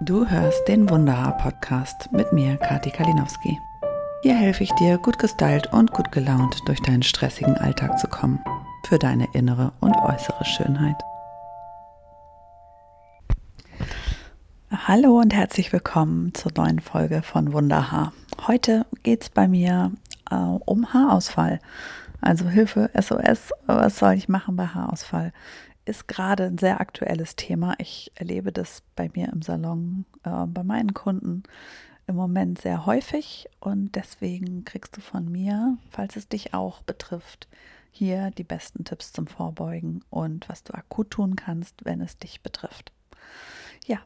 Du hörst den Wunderhaar-Podcast mit mir, Kati Kalinowski. Hier helfe ich dir, gut gestylt und gut gelaunt durch deinen stressigen Alltag zu kommen. Für deine innere und äußere Schönheit. Hallo und herzlich willkommen zur neuen Folge von Wunderhaar. Heute geht es bei mir äh, um Haarausfall. Also Hilfe, SOS, was soll ich machen bei Haarausfall? Ist gerade ein sehr aktuelles Thema. Ich erlebe das bei mir im Salon, äh, bei meinen Kunden im Moment sehr häufig und deswegen kriegst du von mir, falls es dich auch betrifft, hier die besten Tipps zum Vorbeugen und was du akut tun kannst, wenn es dich betrifft. Ja,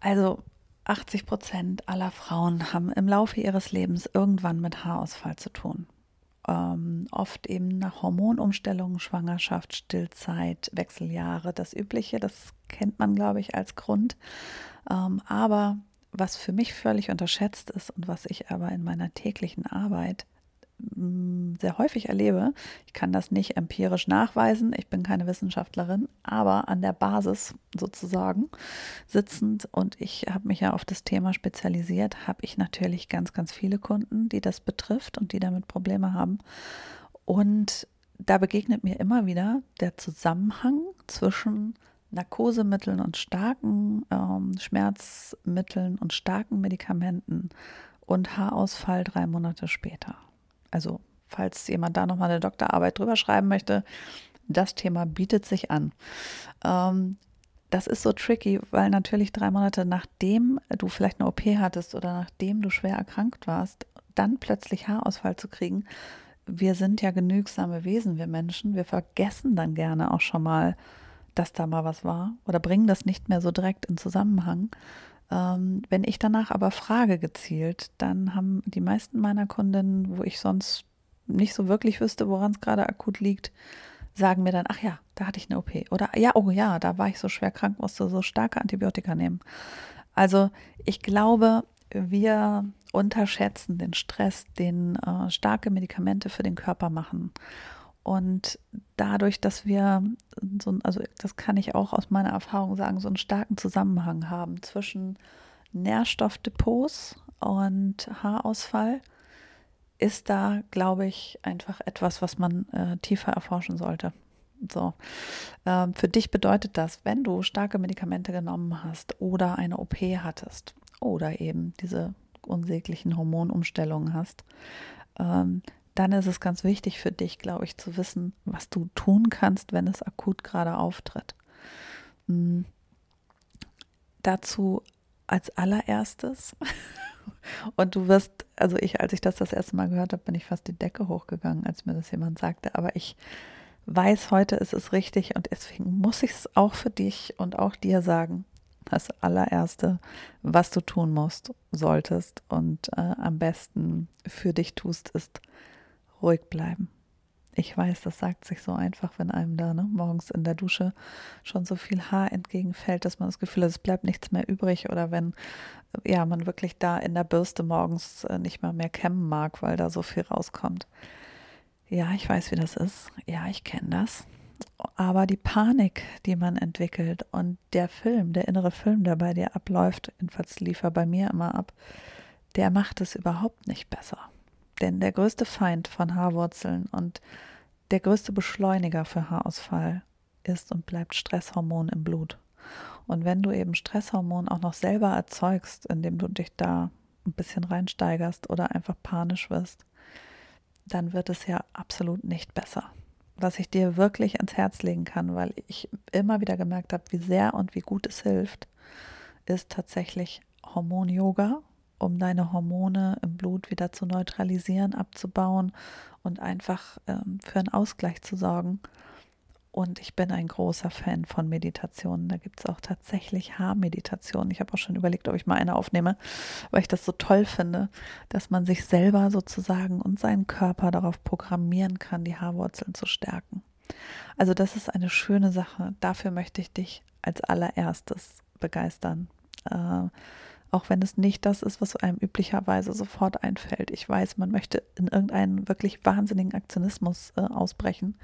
also 80 Prozent aller Frauen haben im Laufe ihres Lebens irgendwann mit Haarausfall zu tun. Ähm, oft eben nach Hormonumstellungen, Schwangerschaft, Stillzeit, Wechseljahre, das Übliche, das kennt man, glaube ich, als Grund. Ähm, aber was für mich völlig unterschätzt ist und was ich aber in meiner täglichen Arbeit sehr häufig erlebe, ich kann das nicht empirisch nachweisen, ich bin keine Wissenschaftlerin, aber an der Basis sozusagen sitzend und ich habe mich ja auf das Thema spezialisiert, habe ich natürlich ganz, ganz viele Kunden, die das betrifft und die damit Probleme haben. Und da begegnet mir immer wieder der Zusammenhang zwischen Narkosemitteln und starken ähm, Schmerzmitteln und starken Medikamenten und Haarausfall drei Monate später. Also, falls jemand da nochmal eine Doktorarbeit drüber schreiben möchte, das Thema bietet sich an. Ähm, das ist so tricky, weil natürlich drei Monate nachdem du vielleicht eine OP hattest oder nachdem du schwer erkrankt warst, dann plötzlich Haarausfall zu kriegen. Wir sind ja genügsame Wesen, wir Menschen. Wir vergessen dann gerne auch schon mal, dass da mal was war oder bringen das nicht mehr so direkt in Zusammenhang. Ähm, wenn ich danach aber frage gezielt, dann haben die meisten meiner Kundinnen, wo ich sonst nicht so wirklich wüsste, woran es gerade akut liegt, sagen mir dann, ach ja, da hatte ich eine OP. Oder ja, oh ja, da war ich so schwer krank, musste so starke Antibiotika nehmen. Also ich glaube, wir unterschätzen den Stress, den äh, starke Medikamente für den Körper machen. Und dadurch, dass wir so, also das kann ich auch aus meiner Erfahrung sagen, so einen starken Zusammenhang haben zwischen Nährstoffdepots und Haarausfall, ist da, glaube ich, einfach etwas, was man äh, tiefer erforschen sollte. So, ähm, für dich bedeutet das, wenn du starke Medikamente genommen hast oder eine OP hattest oder eben diese unsäglichen Hormonumstellungen hast, ähm, dann ist es ganz wichtig für dich, glaube ich, zu wissen, was du tun kannst, wenn es akut gerade auftritt. Mhm. Dazu als allererstes, und du wirst, also ich, als ich das das erste Mal gehört habe, bin ich fast die Decke hochgegangen, als mir das jemand sagte, aber ich weiß heute, es ist richtig und deswegen muss ich es auch für dich und auch dir sagen. Das allererste, was du tun musst, solltest und äh, am besten für dich tust, ist ruhig bleiben. Ich weiß, das sagt sich so einfach, wenn einem da ne, morgens in der Dusche schon so viel Haar entgegenfällt, dass man das Gefühl hat, es bleibt nichts mehr übrig oder wenn ja man wirklich da in der Bürste morgens äh, nicht mal mehr kämmen mag, weil da so viel rauskommt. Ja, ich weiß, wie das ist. Ja, ich kenne das. Aber die Panik, die man entwickelt und der Film, der innere Film, der bei dir abläuft, jedenfalls lief er bei mir immer ab, der macht es überhaupt nicht besser. Denn der größte Feind von Haarwurzeln und der größte Beschleuniger für Haarausfall ist und bleibt Stresshormon im Blut. Und wenn du eben Stresshormon auch noch selber erzeugst, indem du dich da ein bisschen reinsteigerst oder einfach panisch wirst, dann wird es ja absolut nicht besser. Was ich dir wirklich ans Herz legen kann, weil ich immer wieder gemerkt habe, wie sehr und wie gut es hilft, ist tatsächlich Hormon-Yoga um deine Hormone im Blut wieder zu neutralisieren, abzubauen und einfach ähm, für einen Ausgleich zu sorgen. Und ich bin ein großer Fan von Meditationen. Da gibt es auch tatsächlich Haarmeditationen. Ich habe auch schon überlegt, ob ich mal eine aufnehme, weil ich das so toll finde, dass man sich selber sozusagen und seinen Körper darauf programmieren kann, die Haarwurzeln zu stärken. Also das ist eine schöne Sache. Dafür möchte ich dich als allererstes begeistern. Äh, auch wenn es nicht das ist, was einem üblicherweise sofort einfällt. Ich weiß, man möchte in irgendeinen wirklich wahnsinnigen Aktionismus äh, ausbrechen,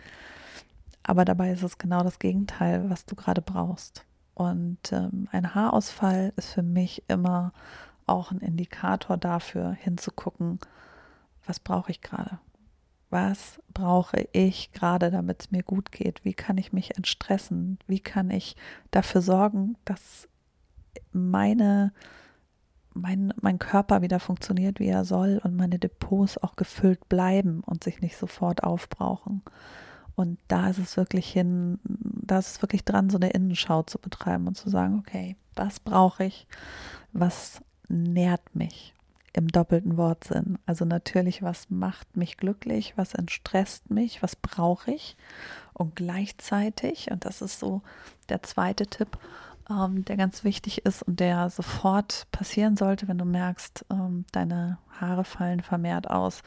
aber dabei ist es genau das Gegenteil, was du gerade brauchst. Und ähm, ein Haarausfall ist für mich immer auch ein Indikator dafür, hinzugucken, was brauche ich gerade? Was brauche ich gerade, damit es mir gut geht? Wie kann ich mich entstressen? Wie kann ich dafür sorgen, dass meine, mein, mein Körper wieder funktioniert, wie er soll und meine Depots auch gefüllt bleiben und sich nicht sofort aufbrauchen? Und da ist es wirklich hin, da ist es wirklich dran, so eine Innenschau zu betreiben und zu sagen, okay, was brauche ich? Was nährt mich? im doppelten Wortsinn. Also natürlich, was macht mich glücklich, was entstresst mich, was brauche ich. Und gleichzeitig, und das ist so der zweite Tipp, ähm, der ganz wichtig ist und der sofort passieren sollte, wenn du merkst, ähm, deine Haare fallen vermehrt aus,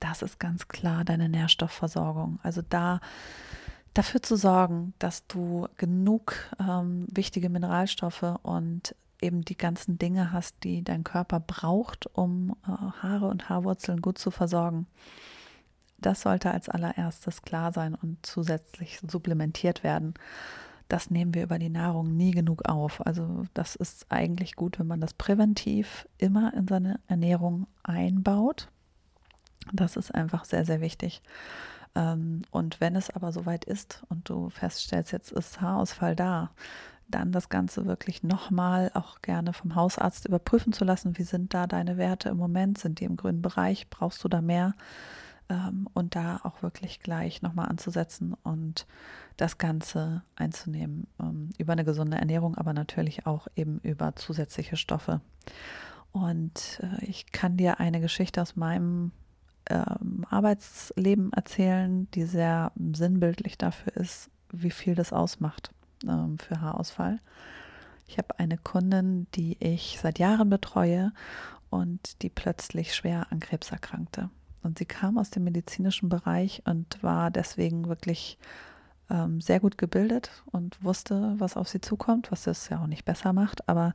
das ist ganz klar deine Nährstoffversorgung. Also da dafür zu sorgen, dass du genug ähm, wichtige Mineralstoffe und eben die ganzen Dinge hast, die dein Körper braucht, um äh, Haare und Haarwurzeln gut zu versorgen. Das sollte als allererstes klar sein und zusätzlich supplementiert werden. Das nehmen wir über die Nahrung nie genug auf. Also das ist eigentlich gut, wenn man das präventiv immer in seine Ernährung einbaut. Das ist einfach sehr, sehr wichtig. Ähm, und wenn es aber soweit ist und du feststellst, jetzt ist Haarausfall da, dann das Ganze wirklich nochmal auch gerne vom Hausarzt überprüfen zu lassen. Wie sind da deine Werte im Moment? Sind die im grünen Bereich? Brauchst du da mehr? Ähm, und da auch wirklich gleich nochmal anzusetzen und das Ganze einzunehmen ähm, über eine gesunde Ernährung, aber natürlich auch eben über zusätzliche Stoffe. Und äh, ich kann dir eine Geschichte aus meinem ähm, Arbeitsleben erzählen, die sehr sinnbildlich dafür ist, wie viel das ausmacht ähm, für Haarausfall. Ich habe eine Kundin, die ich seit Jahren betreue und die plötzlich schwer an Krebs erkrankte. Und sie kam aus dem medizinischen Bereich und war deswegen wirklich ähm, sehr gut gebildet und wusste, was auf sie zukommt, was es ja auch nicht besser macht. Aber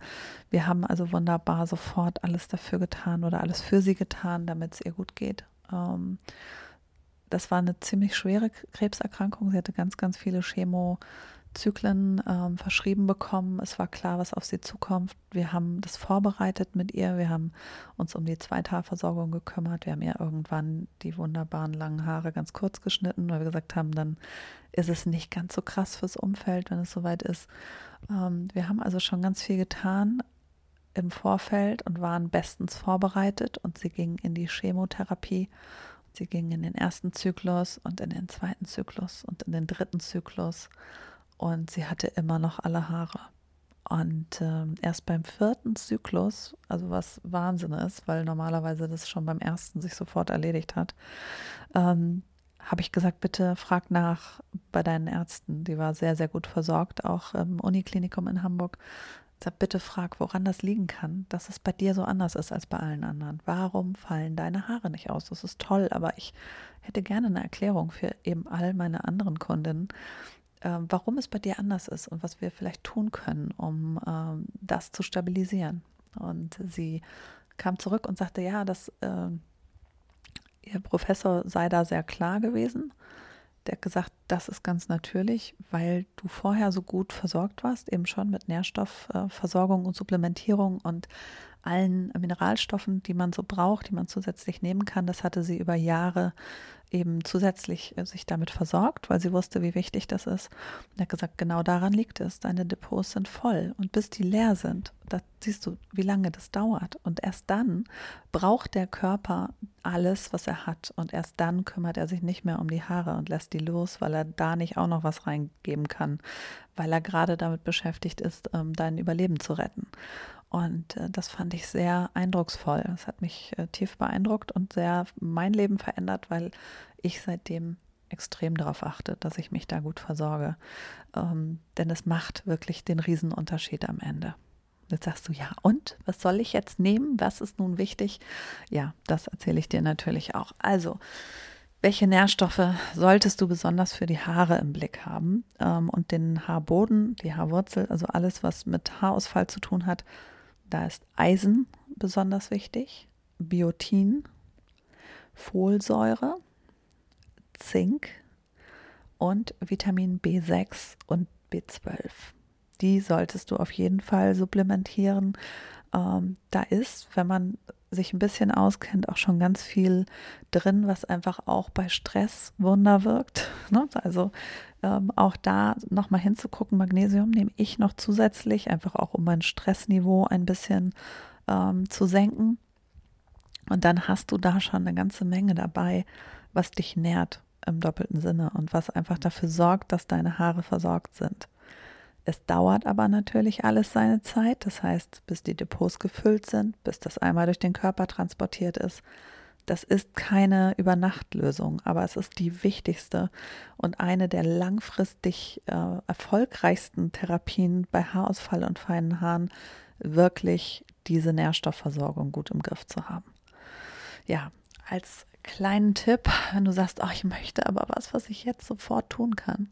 wir haben also wunderbar sofort alles dafür getan oder alles für sie getan, damit es ihr gut geht. Ähm, das war eine ziemlich schwere Krebserkrankung. Sie hatte ganz, ganz viele Chemo. Zyklen ähm, verschrieben bekommen. Es war klar, was auf sie zukommt. Wir haben das vorbereitet mit ihr. Wir haben uns um die Zweithaarversorgung gekümmert. Wir haben ihr irgendwann die wunderbaren langen Haare ganz kurz geschnitten, weil wir gesagt haben, dann ist es nicht ganz so krass fürs Umfeld, wenn es soweit ist. Ähm, wir haben also schon ganz viel getan im Vorfeld und waren bestens vorbereitet und sie ging in die Chemotherapie. Sie ging in den ersten Zyklus und in den zweiten Zyklus und in den dritten Zyklus und sie hatte immer noch alle Haare. Und äh, erst beim vierten Zyklus, also was Wahnsinn ist, weil normalerweise das schon beim ersten sich sofort erledigt hat, ähm, habe ich gesagt, bitte frag nach bei deinen Ärzten. Die war sehr, sehr gut versorgt, auch im Uniklinikum in Hamburg. Sag, bitte frag, woran das liegen kann, dass es bei dir so anders ist als bei allen anderen. Warum fallen deine Haare nicht aus? Das ist toll, aber ich hätte gerne eine Erklärung für eben all meine anderen Kundinnen, äh, warum es bei dir anders ist und was wir vielleicht tun können, um äh, das zu stabilisieren. Und sie kam zurück und sagte, ja, dass äh, ihr Professor sei da sehr klar gewesen. Der hat gesagt, das ist ganz natürlich, weil du vorher so gut versorgt warst, eben schon mit Nährstoffversorgung und Supplementierung und allen Mineralstoffen, die man so braucht, die man zusätzlich nehmen kann. Das hatte sie über Jahre eben zusätzlich äh, sich damit versorgt, weil sie wusste, wie wichtig das ist. Und er hat gesagt, genau daran liegt es. Deine Depots sind voll. Und bis die leer sind, da siehst du, wie lange das dauert. Und erst dann braucht der Körper alles, was er hat. Und erst dann kümmert er sich nicht mehr um die Haare und lässt die los, weil er da nicht auch noch was reingeben kann, weil er gerade damit beschäftigt ist, ähm, dein Überleben zu retten. Und äh, das fand ich sehr eindrucksvoll. Das hat mich äh, tief beeindruckt und sehr mein Leben verändert, weil ich seitdem extrem darauf achte, dass ich mich da gut versorge. Ähm, denn es macht wirklich den Riesenunterschied am Ende. Jetzt sagst du, ja, und was soll ich jetzt nehmen? Was ist nun wichtig? Ja, das erzähle ich dir natürlich auch. Also, welche Nährstoffe solltest du besonders für die Haare im Blick haben? Ähm, und den Haarboden, die Haarwurzel, also alles, was mit Haarausfall zu tun hat, da ist Eisen besonders wichtig, Biotin, Folsäure, Zink und Vitamin B6 und B12. die solltest du auf jeden Fall supplementieren. Ähm, da ist, wenn man sich ein bisschen auskennt, auch schon ganz viel drin, was einfach auch bei Stress Wunder wirkt. Ne? Also ähm, auch da nochmal hinzugucken, Magnesium nehme ich noch zusätzlich, einfach auch um mein Stressniveau ein bisschen ähm, zu senken. Und dann hast du da schon eine ganze Menge dabei, was dich nährt im doppelten Sinne und was einfach dafür sorgt, dass deine Haare versorgt sind. Es dauert aber natürlich alles seine Zeit, das heißt, bis die Depots gefüllt sind, bis das einmal durch den Körper transportiert ist. Das ist keine Übernachtlösung, aber es ist die wichtigste und eine der langfristig äh, erfolgreichsten Therapien bei Haarausfall und feinen Haaren, wirklich diese Nährstoffversorgung gut im Griff zu haben. Ja, als kleinen Tipp, wenn du sagst, oh, ich möchte aber was, was ich jetzt sofort tun kann,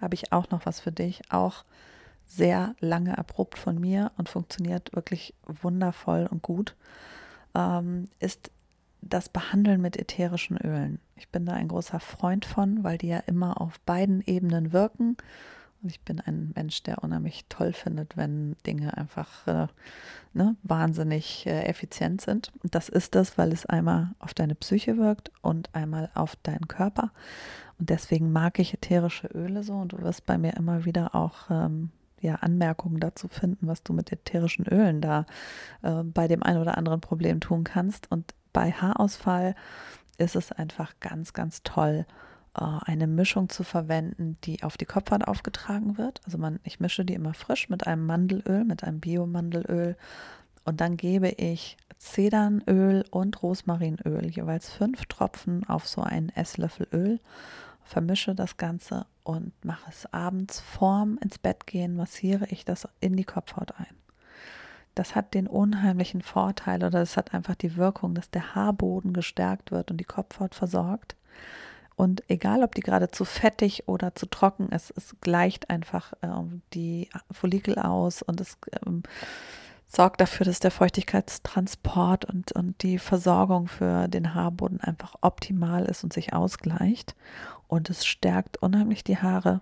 habe ich auch noch was für dich. Auch sehr lange erprobt von mir und funktioniert wirklich wundervoll und gut, ähm, ist das Behandeln mit ätherischen Ölen. Ich bin da ein großer Freund von, weil die ja immer auf beiden Ebenen wirken. Und ich bin ein Mensch, der unheimlich toll findet, wenn Dinge einfach äh, ne, wahnsinnig äh, effizient sind. Und das ist das, weil es einmal auf deine Psyche wirkt und einmal auf deinen Körper. Und deswegen mag ich ätherische Öle so. Und du wirst bei mir immer wieder auch ähm, ja, Anmerkungen dazu finden, was du mit ätherischen Ölen da äh, bei dem einen oder anderen Problem tun kannst. Und bei Haarausfall ist es einfach ganz, ganz toll, eine Mischung zu verwenden, die auf die Kopfhaut aufgetragen wird. Also man, ich mische die immer frisch mit einem Mandelöl, mit einem Biomandelöl. Und dann gebe ich Zedernöl und Rosmarinöl, jeweils fünf Tropfen auf so einen Esslöffel Öl vermische das Ganze und mache es abends vorm ins Bett gehen, massiere ich das in die Kopfhaut ein. Das hat den unheimlichen Vorteil oder es hat einfach die Wirkung, dass der Haarboden gestärkt wird und die Kopfhaut versorgt. Und egal, ob die gerade zu fettig oder zu trocken ist, es gleicht einfach ähm, die Follikel aus und es ähm, sorgt dafür, dass der Feuchtigkeitstransport und, und die Versorgung für den Haarboden einfach optimal ist und sich ausgleicht. Und es stärkt unheimlich die Haare.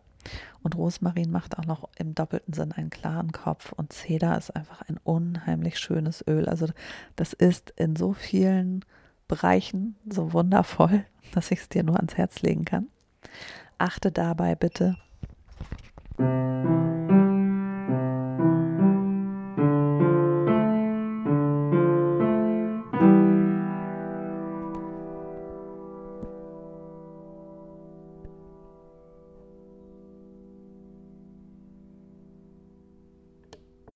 Und Rosmarin macht auch noch im doppelten Sinn einen klaren Kopf. Und Zeder ist einfach ein unheimlich schönes Öl. Also das ist in so vielen Bereichen so wundervoll, dass ich es dir nur ans Herz legen kann. Achte dabei bitte